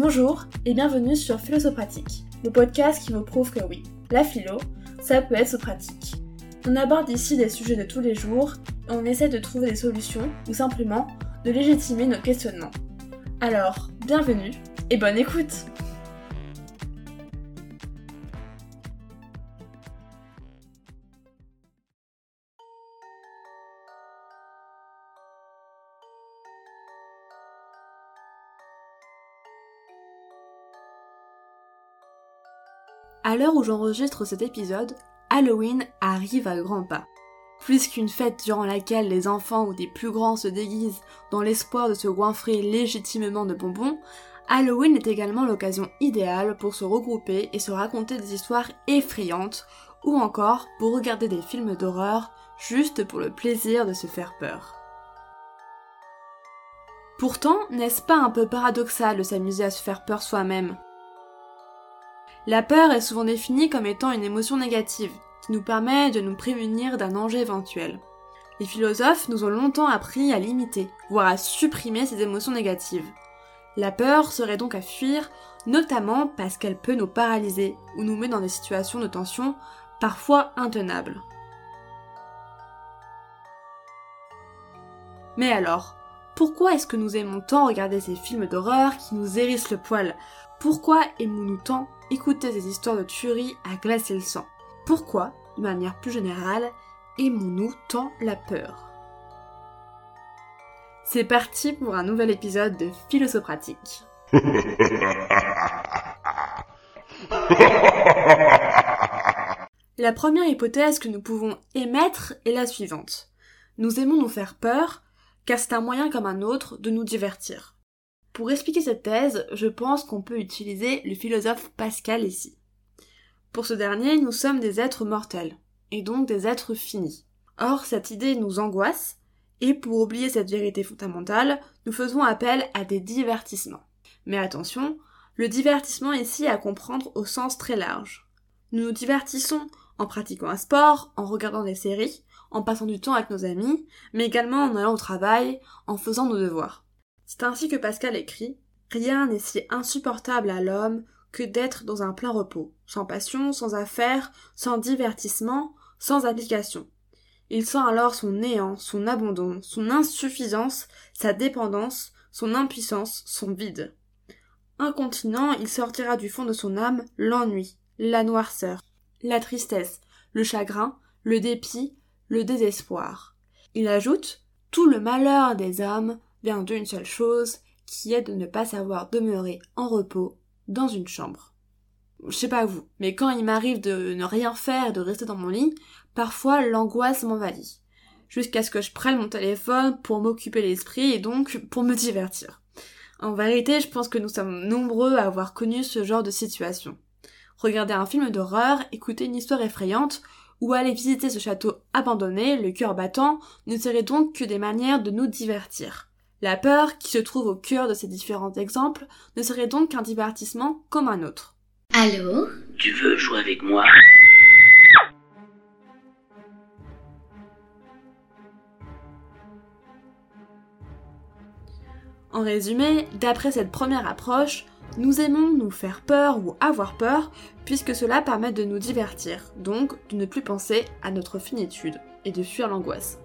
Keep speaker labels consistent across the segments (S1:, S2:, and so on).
S1: Bonjour et bienvenue sur Philosopratique, le podcast qui vous prouve que oui, la philo, ça peut être pratique. On aborde ici des sujets de tous les jours et on essaie de trouver des solutions ou simplement de légitimer nos questionnements. Alors, bienvenue et bonne écoute À l'heure où j'enregistre cet épisode, Halloween arrive à grands pas. Plus qu'une fête durant laquelle les enfants ou des plus grands se déguisent dans l'espoir de se goinfrer légitimement de bonbons, Halloween est également l'occasion idéale pour se regrouper et se raconter des histoires effrayantes, ou encore pour regarder des films d'horreur juste pour le plaisir de se faire peur. Pourtant, n'est-ce pas un peu paradoxal de s'amuser à se faire peur soi-même? La peur est souvent définie comme étant une émotion négative, qui nous permet de nous prémunir d'un danger éventuel. Les philosophes nous ont longtemps appris à limiter, voire à supprimer ces émotions négatives. La peur serait donc à fuir, notamment parce qu'elle peut nous paralyser ou nous met dans des situations de tension parfois intenables. Mais alors, pourquoi est-ce que nous aimons tant regarder ces films d'horreur qui nous hérissent le poil? Pourquoi aimons-nous tant écouter des histoires de tuerie à glacer le sang? Pourquoi, de manière plus générale, aimons-nous tant la peur? C'est parti pour un nouvel épisode de Philosophatique. La première hypothèse que nous pouvons émettre est la suivante. Nous aimons nous faire peur car c'est un moyen comme un autre de nous divertir. Pour expliquer cette thèse, je pense qu'on peut utiliser le philosophe Pascal ici. Pour ce dernier, nous sommes des êtres mortels, et donc des êtres finis. Or, cette idée nous angoisse, et pour oublier cette vérité fondamentale, nous faisons appel à des divertissements. Mais attention, le divertissement ici à comprendre au sens très large. Nous nous divertissons en pratiquant un sport, en regardant des séries, en passant du temps avec nos amis, mais également en allant au travail, en faisant nos devoirs. C'est ainsi que Pascal écrit Rien n'est si insupportable à l'homme que d'être dans un plein repos, sans passion, sans affaires, sans divertissement, sans application. Il sent alors son néant, son abandon, son insuffisance, sa dépendance, son impuissance, son vide. Incontinent, il sortira du fond de son âme l'ennui, la noirceur, la tristesse, le chagrin, le dépit, le désespoir. Il ajoute Tout le malheur des hommes vient d'une seule chose, qui est de ne pas savoir demeurer en repos dans une chambre. Je sais pas vous, mais quand il m'arrive de ne rien faire et de rester dans mon lit, parfois l'angoisse m'envahit. Jusqu'à ce que je prenne mon téléphone pour m'occuper l'esprit et donc pour me divertir. En vérité, je pense que nous sommes nombreux à avoir connu ce genre de situation. Regarder un film d'horreur, écouter une histoire effrayante, ou aller visiter ce château abandonné, le cœur battant, ne seraient donc que des manières de nous divertir. La peur, qui se trouve au cœur de ces différents exemples, ne serait donc qu'un divertissement comme un autre.
S2: Allô? Tu veux jouer avec moi?
S1: En résumé, d'après cette première approche, nous aimons nous faire peur ou avoir peur, puisque cela permet de nous divertir, donc de ne plus penser à notre finitude et de fuir l'angoisse.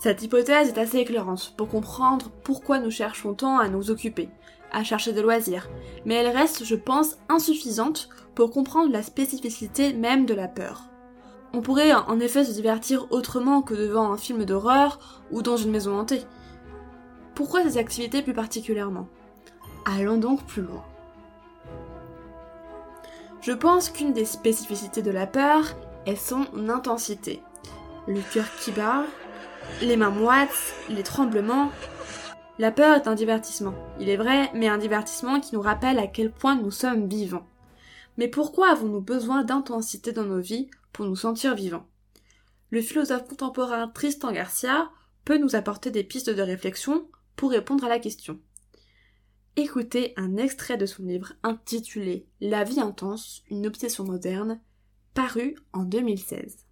S1: Cette hypothèse est assez éclairante pour comprendre pourquoi nous cherchons tant à nous occuper, à chercher des loisirs, mais elle reste, je pense, insuffisante pour comprendre la spécificité même de la peur. On pourrait en effet se divertir autrement que devant un film d'horreur ou dans une maison hantée. Pourquoi ces activités plus particulièrement? Allons donc plus loin. Je pense qu'une des spécificités de la peur est son intensité. Le cœur qui bat, les mains moites, les tremblements. La peur est un divertissement, il est vrai, mais un divertissement qui nous rappelle à quel point nous sommes vivants. Mais pourquoi avons-nous besoin d'intensité dans nos vies pour nous sentir vivants? Le philosophe contemporain Tristan Garcia peut nous apporter des pistes de réflexion pour répondre à la question écoutez un extrait de son livre intitulé La vie intense, une obsession moderne, paru en 2016.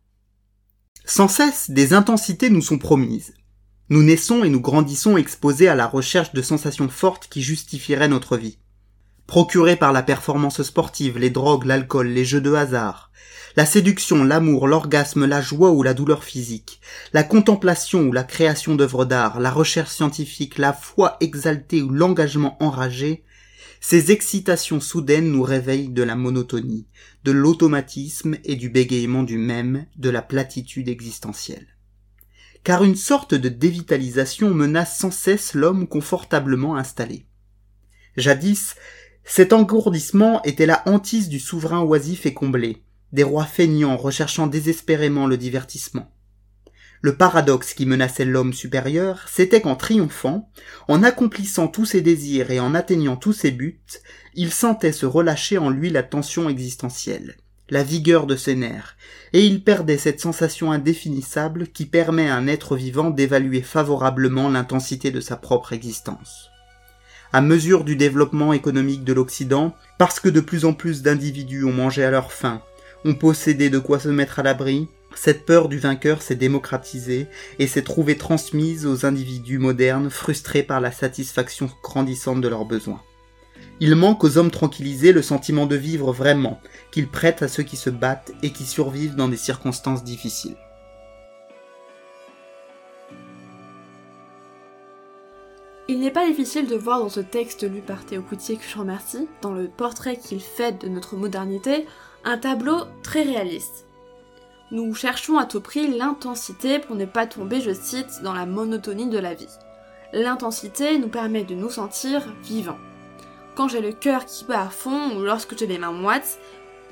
S3: Sans cesse, des intensités nous sont promises. Nous naissons et nous grandissons exposés à la recherche de sensations fortes qui justifieraient notre vie. Procurées par la performance sportive, les drogues, l'alcool, les jeux de hasard, la séduction, l'amour, l'orgasme, la joie ou la douleur physique, la contemplation ou la création d'œuvres d'art, la recherche scientifique, la foi exaltée ou l'engagement enragé, ces excitations soudaines nous réveillent de la monotonie, de l'automatisme et du bégaiement du même, de la platitude existentielle. Car une sorte de dévitalisation menace sans cesse l'homme confortablement installé. Jadis, cet engourdissement était la hantise du souverain oisif et comblé, des rois feignants recherchant désespérément le divertissement. Le paradoxe qui menaçait l'homme supérieur, c'était qu'en triomphant, en accomplissant tous ses désirs et en atteignant tous ses buts, il sentait se relâcher en lui la tension existentielle, la vigueur de ses nerfs, et il perdait cette sensation indéfinissable qui permet à un être vivant d'évaluer favorablement l'intensité de sa propre existence. À mesure du développement économique de l'Occident, parce que de plus en plus d'individus ont mangé à leur faim, ont possédé de quoi se mettre à l'abri, cette peur du vainqueur s'est démocratisée et s'est trouvée transmise aux individus modernes frustrés par la satisfaction grandissante de leurs besoins. Il manque aux hommes tranquillisés le sentiment de vivre vraiment, qu'ils prêtent à ceux qui se battent et qui survivent dans des circonstances difficiles.
S1: Il n'est pas difficile de voir dans ce texte lu par Théo Coutier que je remercie, dans le portrait qu'il fait de notre modernité, un tableau très réaliste. Nous cherchons à tout prix l'intensité pour ne pas tomber, je cite, dans la monotonie de la vie. L'intensité nous permet de nous sentir vivants. Quand j'ai le cœur qui bat à fond ou lorsque j'ai les mains moites,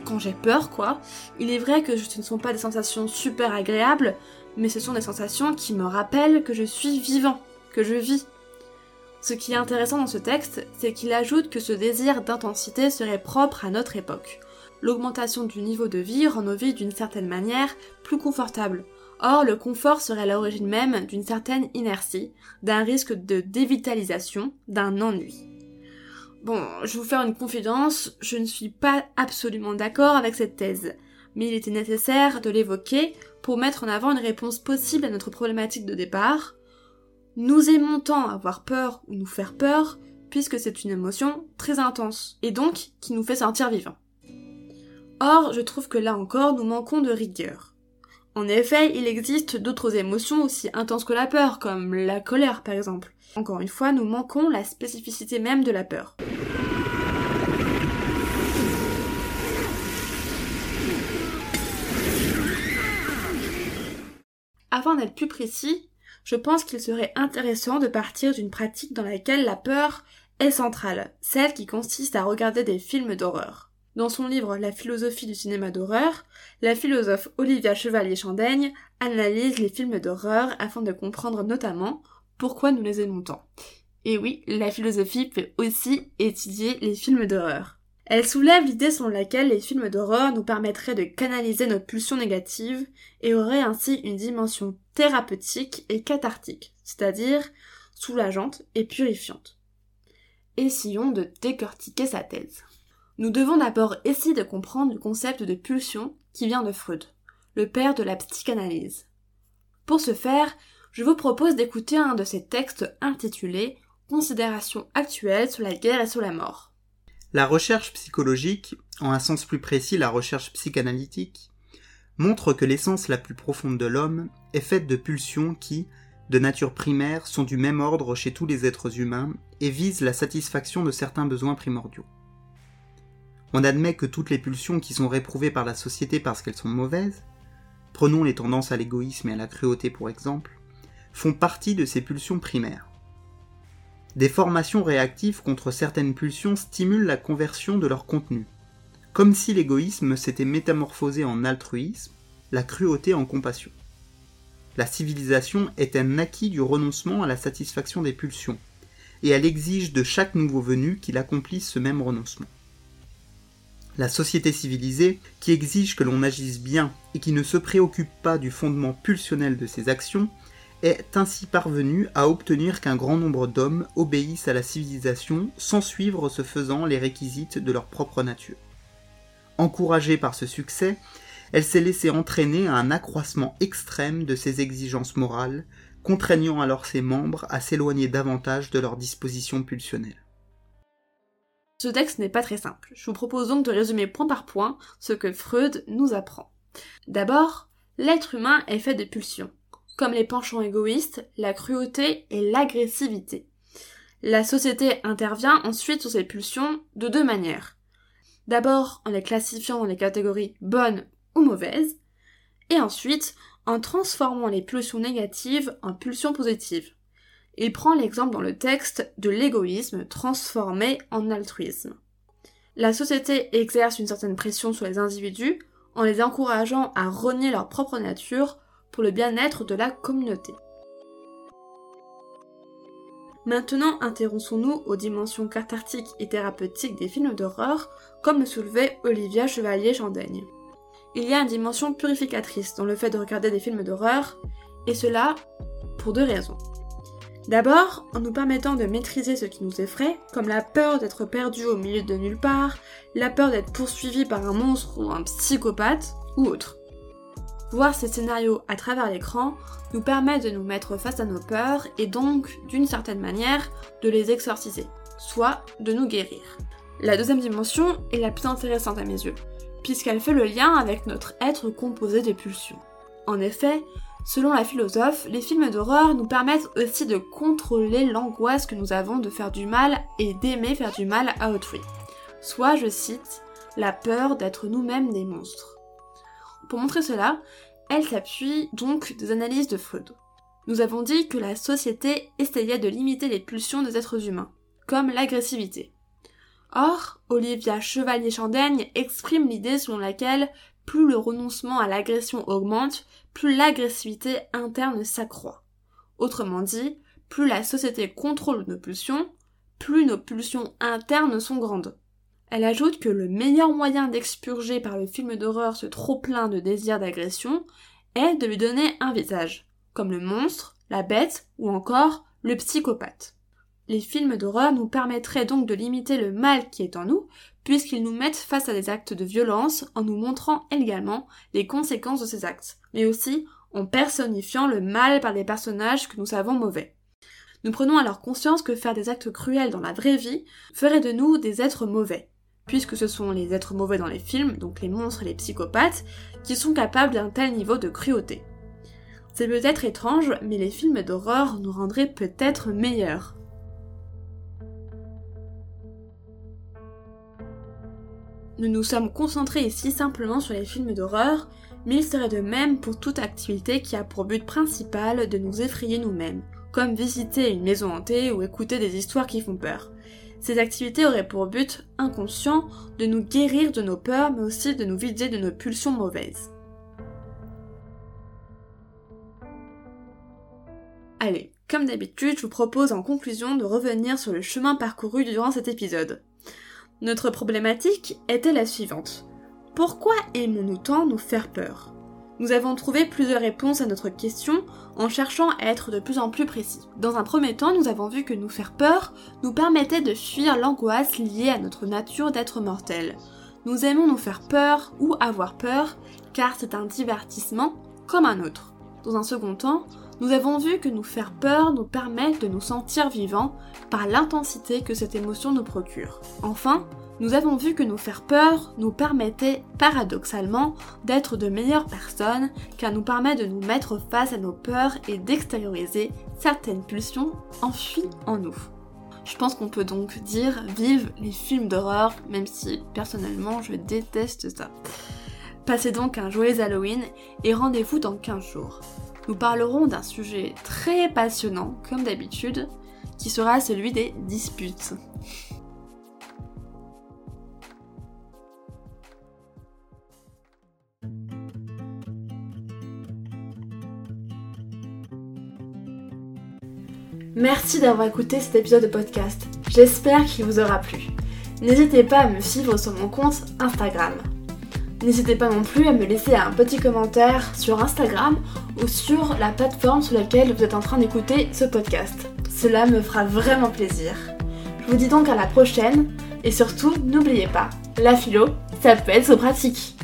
S1: quand j'ai peur quoi, il est vrai que ce ne sont pas des sensations super agréables, mais ce sont des sensations qui me rappellent que je suis vivant, que je vis. Ce qui est intéressant dans ce texte, c'est qu'il ajoute que ce désir d'intensité serait propre à notre époque l'augmentation du niveau de vie rend nos vies d'une certaine manière plus confortables. Or, le confort serait l'origine même d'une certaine inertie, d'un risque de dévitalisation, d'un ennui. Bon, je vais vous faire une confidence, je ne suis pas absolument d'accord avec cette thèse, mais il était nécessaire de l'évoquer pour mettre en avant une réponse possible à notre problématique de départ. Nous aimons tant avoir peur ou nous faire peur, puisque c'est une émotion très intense, et donc qui nous fait sentir vivants. Or, je trouve que là encore, nous manquons de rigueur. En effet, il existe d'autres émotions aussi intenses que la peur, comme la colère par exemple. Encore une fois, nous manquons la spécificité même de la peur. Afin d'être plus précis, je pense qu'il serait intéressant de partir d'une pratique dans laquelle la peur est centrale, celle qui consiste à regarder des films d'horreur. Dans son livre La philosophie du cinéma d'horreur, la philosophe Olivia Chevalier-Chandaigne analyse les films d'horreur afin de comprendre notamment pourquoi nous les aimons tant. Et oui, la philosophie peut aussi étudier les films d'horreur. Elle soulève l'idée selon laquelle les films d'horreur nous permettraient de canaliser notre pulsion négative et auraient ainsi une dimension thérapeutique et cathartique, c'est-à-dire soulageante et purifiante. Essayons de décortiquer sa thèse. Nous devons d'abord essayer de comprendre le concept de pulsion qui vient de Freud, le père de la psychanalyse. Pour ce faire, je vous propose d'écouter un de ses textes intitulé Considérations actuelles sur la guerre et sur la mort.
S3: La recherche psychologique, en un sens plus précis la recherche psychanalytique, montre que l'essence la plus profonde de l'homme est faite de pulsions qui, de nature primaire, sont du même ordre chez tous les êtres humains et visent la satisfaction de certains besoins primordiaux. On admet que toutes les pulsions qui sont réprouvées par la société parce qu'elles sont mauvaises, prenons les tendances à l'égoïsme et à la cruauté pour exemple, font partie de ces pulsions primaires. Des formations réactives contre certaines pulsions stimulent la conversion de leur contenu, comme si l'égoïsme s'était métamorphosé en altruisme, la cruauté en compassion. La civilisation est un acquis du renoncement à la satisfaction des pulsions, et elle exige de chaque nouveau venu qu'il accomplisse ce même renoncement. La société civilisée, qui exige que l'on agisse bien et qui ne se préoccupe pas du fondement pulsionnel de ses actions, est ainsi parvenue à obtenir qu'un grand nombre d'hommes obéissent à la civilisation sans suivre ce faisant les réquisites de leur propre nature. Encouragée par ce succès, elle s'est laissée entraîner à un accroissement extrême de ses exigences morales, contraignant alors ses membres à s'éloigner davantage de leur disposition pulsionnelle.
S1: Ce texte n'est pas très simple. Je vous propose donc de résumer point par point ce que Freud nous apprend. D'abord, l'être humain est fait de pulsions, comme les penchants égoïstes, la cruauté et l'agressivité. La société intervient ensuite sur ces pulsions de deux manières. D'abord en les classifiant dans les catégories bonnes ou mauvaises, et ensuite en transformant les pulsions négatives en pulsions positives. Il prend l'exemple dans le texte de l'égoïsme transformé en altruisme. La société exerce une certaine pression sur les individus en les encourageant à renier leur propre nature pour le bien-être de la communauté. Maintenant, intéressons-nous aux dimensions cathartiques et thérapeutiques des films d'horreur, comme le soulevait Olivia Chevalier-Chandaigne. Il y a une dimension purificatrice dans le fait de regarder des films d'horreur, et cela pour deux raisons. D'abord, en nous permettant de maîtriser ce qui nous effraie, comme la peur d'être perdu au milieu de nulle part, la peur d'être poursuivi par un monstre ou un psychopathe, ou autre. Voir ces scénarios à travers l'écran nous permet de nous mettre face à nos peurs et donc, d'une certaine manière, de les exorciser, soit de nous guérir. La deuxième dimension est la plus intéressante à mes yeux, puisqu'elle fait le lien avec notre être composé de pulsions. En effet, selon la philosophe, les films d'horreur nous permettent aussi de contrôler l'angoisse que nous avons de faire du mal et d'aimer faire du mal à autrui. Soit, je cite, la peur d'être nous-mêmes des monstres. Pour montrer cela, elle s'appuie donc des analyses de Freud. Nous avons dit que la société essayait de limiter les pulsions des êtres humains, comme l'agressivité. Or, Olivia Chevalier-Chandaigne exprime l'idée selon laquelle plus le renoncement à l'agression augmente, plus l'agressivité interne s'accroît. Autrement dit, plus la société contrôle nos pulsions, plus nos pulsions internes sont grandes. Elle ajoute que le meilleur moyen d'expurger par le film d'horreur ce trop plein de désir d'agression est de lui donner un visage, comme le monstre, la bête ou encore le psychopathe. Les films d'horreur nous permettraient donc de limiter le mal qui est en nous, puisqu'ils nous mettent face à des actes de violence en nous montrant également les conséquences de ces actes, mais aussi en personnifiant le mal par des personnages que nous savons mauvais. Nous prenons alors conscience que faire des actes cruels dans la vraie vie ferait de nous des êtres mauvais, puisque ce sont les êtres mauvais dans les films, donc les monstres et les psychopathes, qui sont capables d'un tel niveau de cruauté. C'est peut-être étrange, mais les films d'horreur nous rendraient peut-être meilleurs. Nous nous sommes concentrés ici simplement sur les films d'horreur, mais il serait de même pour toute activité qui a pour but principal de nous effrayer nous-mêmes, comme visiter une maison hantée ou écouter des histoires qui font peur. Ces activités auraient pour but inconscient de nous guérir de nos peurs, mais aussi de nous vider de nos pulsions mauvaises. Allez, comme d'habitude, je vous propose en conclusion de revenir sur le chemin parcouru durant cet épisode. Notre problématique était la suivante. Pourquoi aimons-nous tant nous faire peur? Nous avons trouvé plusieurs réponses à notre question en cherchant à être de plus en plus précis. Dans un premier temps, nous avons vu que nous faire peur nous permettait de fuir l'angoisse liée à notre nature d'être mortel. Nous aimons nous faire peur ou avoir peur car c'est un divertissement comme un autre. Dans un second temps, nous avons vu que nous faire peur nous permet de nous sentir vivants par l'intensité que cette émotion nous procure. Enfin, nous avons vu que nous faire peur nous permettait paradoxalement d'être de meilleures personnes car nous permet de nous mettre face à nos peurs et d'extérioriser certaines pulsions enfuies en nous. Je pense qu'on peut donc dire vive les films d'horreur, même si personnellement je déteste ça. Passez donc un joyeux Halloween et rendez-vous dans 15 jours. Nous parlerons d'un sujet très passionnant, comme d'habitude, qui sera celui des disputes. Merci d'avoir écouté cet épisode de podcast. J'espère qu'il vous aura plu. N'hésitez pas à me suivre sur mon compte Instagram. N'hésitez pas non plus à me laisser un petit commentaire sur Instagram ou sur la plateforme sur laquelle vous êtes en train d'écouter ce podcast. Cela me fera vraiment plaisir. Je vous dis donc à la prochaine et surtout n'oubliez pas, la philo, ça peut être pratique.